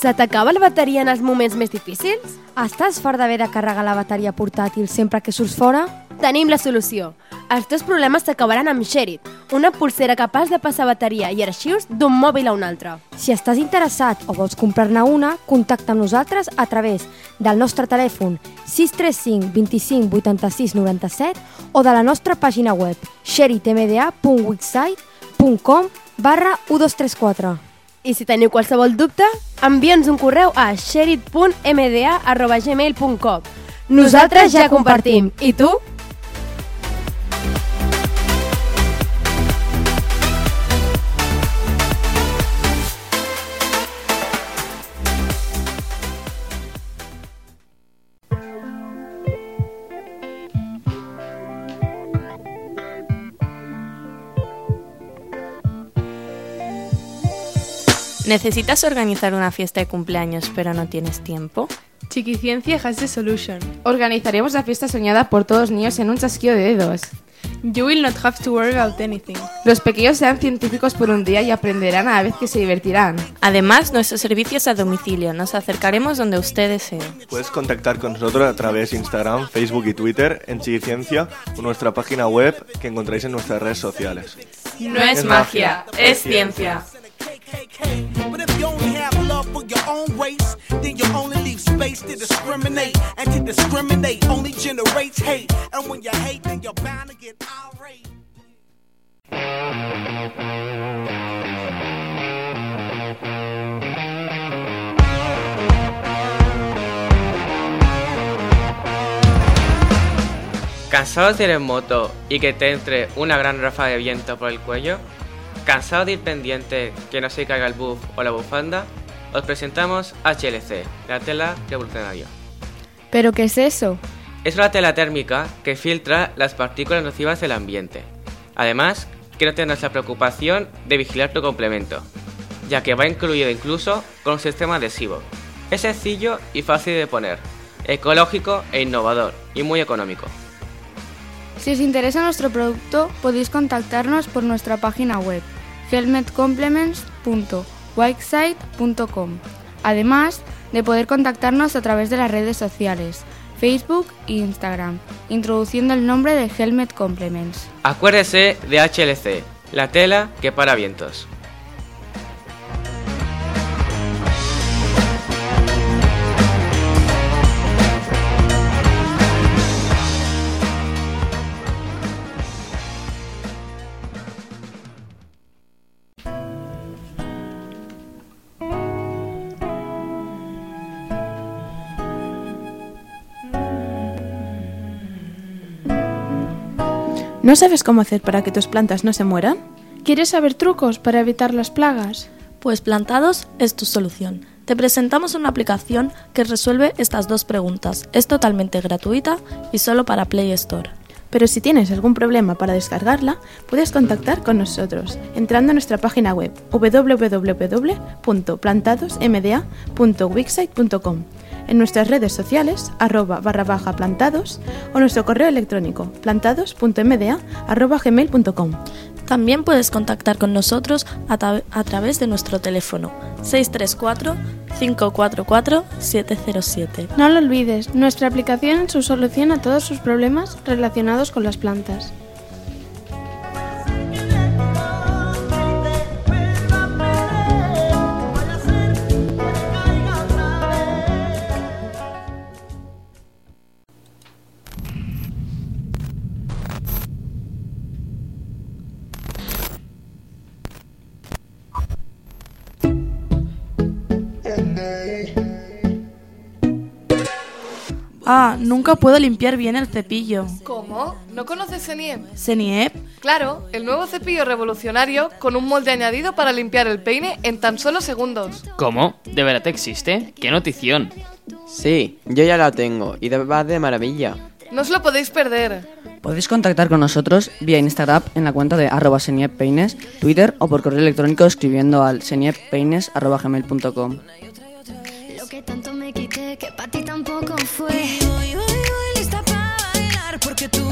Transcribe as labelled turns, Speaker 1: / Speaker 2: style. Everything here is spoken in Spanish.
Speaker 1: Se t'acaba la bateria en els moments més difícils?
Speaker 2: Estàs fart d'haver de carregar la bateria portàtil sempre que surts fora?
Speaker 1: Tenim la solució. Els teus problemes s'acabaran amb Sherit, una pulsera capaç de passar bateria i arxius d'un mòbil a un altre.
Speaker 2: Si estàs interessat o vols comprar-ne una, contacta amb nosaltres a través del nostre telèfon 635 25 86 97 o de la nostra pàgina web sheritmda.wixsite.com barra 1234.
Speaker 1: I si teniu qualsevol dubte, envia'ns un correu a sherit.mda.gmail.com Nosaltres ja compartim. I tu?
Speaker 3: ¿Necesitas organizar una fiesta de cumpleaños pero no tienes tiempo?
Speaker 4: Chiquiciencia has the solution.
Speaker 5: Organizaremos la fiesta soñada por todos los niños en un chasquido de dedos.
Speaker 4: You will not have to worry about anything.
Speaker 5: Los pequeños serán científicos por un día y aprenderán a la vez que se divertirán.
Speaker 3: Además, nuestros servicios a domicilio. Nos acercaremos donde usted desee.
Speaker 6: Puedes contactar con nosotros a través de Instagram, Facebook y Twitter en Chiquiciencia o nuestra página web que encontráis en nuestras redes sociales.
Speaker 3: No es magia, es ciencia.
Speaker 7: Own then you only leave space to discriminate. And to discriminate only generates hate. And when you hate, then you're bound to get irate.
Speaker 8: ¿Cansado de moto y que te entre una gran ráfaga de viento por el cuello? ¿Cansado de ir pendiente que no se caiga el buff o la bufanda? Os presentamos HLC, la tela revolucionaria.
Speaker 4: ¿Pero qué es eso?
Speaker 8: Es una tela térmica que filtra las partículas nocivas del ambiente. Además, que no tendrás la preocupación de vigilar tu complemento, ya que va incluido incluso con un sistema adhesivo. Es sencillo y fácil de poner, ecológico e innovador, y muy económico.
Speaker 4: Si os interesa nuestro producto, podéis contactarnos por nuestra página web helmetcomplements.wixsite.com. Además de poder contactarnos a través de las redes sociales, Facebook e Instagram, introduciendo el nombre de Helmet Complements.
Speaker 8: Acuérdese de HLC, la tela que para vientos.
Speaker 9: ¿No sabes cómo hacer para que tus plantas no se mueran?
Speaker 10: ¿Quieres saber trucos para evitar las plagas?
Speaker 11: Pues Plantados es tu solución. Te presentamos una aplicación que resuelve estas dos preguntas. Es totalmente gratuita y solo para Play Store.
Speaker 9: Pero si tienes algún problema para descargarla, puedes contactar con nosotros entrando a nuestra página web www.plantadosmda.wixsite.com, en nuestras redes sociales arroba barra baja plantados o nuestro correo electrónico plantados.mda.gmail.com.
Speaker 11: También puedes contactar con nosotros a, tra- a través de nuestro teléfono 634-544-707.
Speaker 10: No lo olvides, nuestra aplicación es su solución a todos sus problemas relacionados con las plantas.
Speaker 12: Ah, nunca puedo limpiar bien el cepillo.
Speaker 13: ¿Cómo? ¿No conoces Seniep?
Speaker 12: ¿Seniep?
Speaker 13: Claro, el nuevo cepillo revolucionario con un molde añadido para limpiar el peine en tan solo segundos.
Speaker 14: ¿Cómo? ¿De verdad existe? ¡Qué notición!
Speaker 15: Sí, yo ya la tengo y de- va de maravilla.
Speaker 13: No os lo podéis perder.
Speaker 16: Podéis contactar con nosotros vía Instagram en la cuenta de arroba senieppeines, Twitter o por correo electrónico escribiendo al
Speaker 17: Lo que tanto que para ti tampoco fue. Hoy, hoy, hoy, lista para bailar porque tú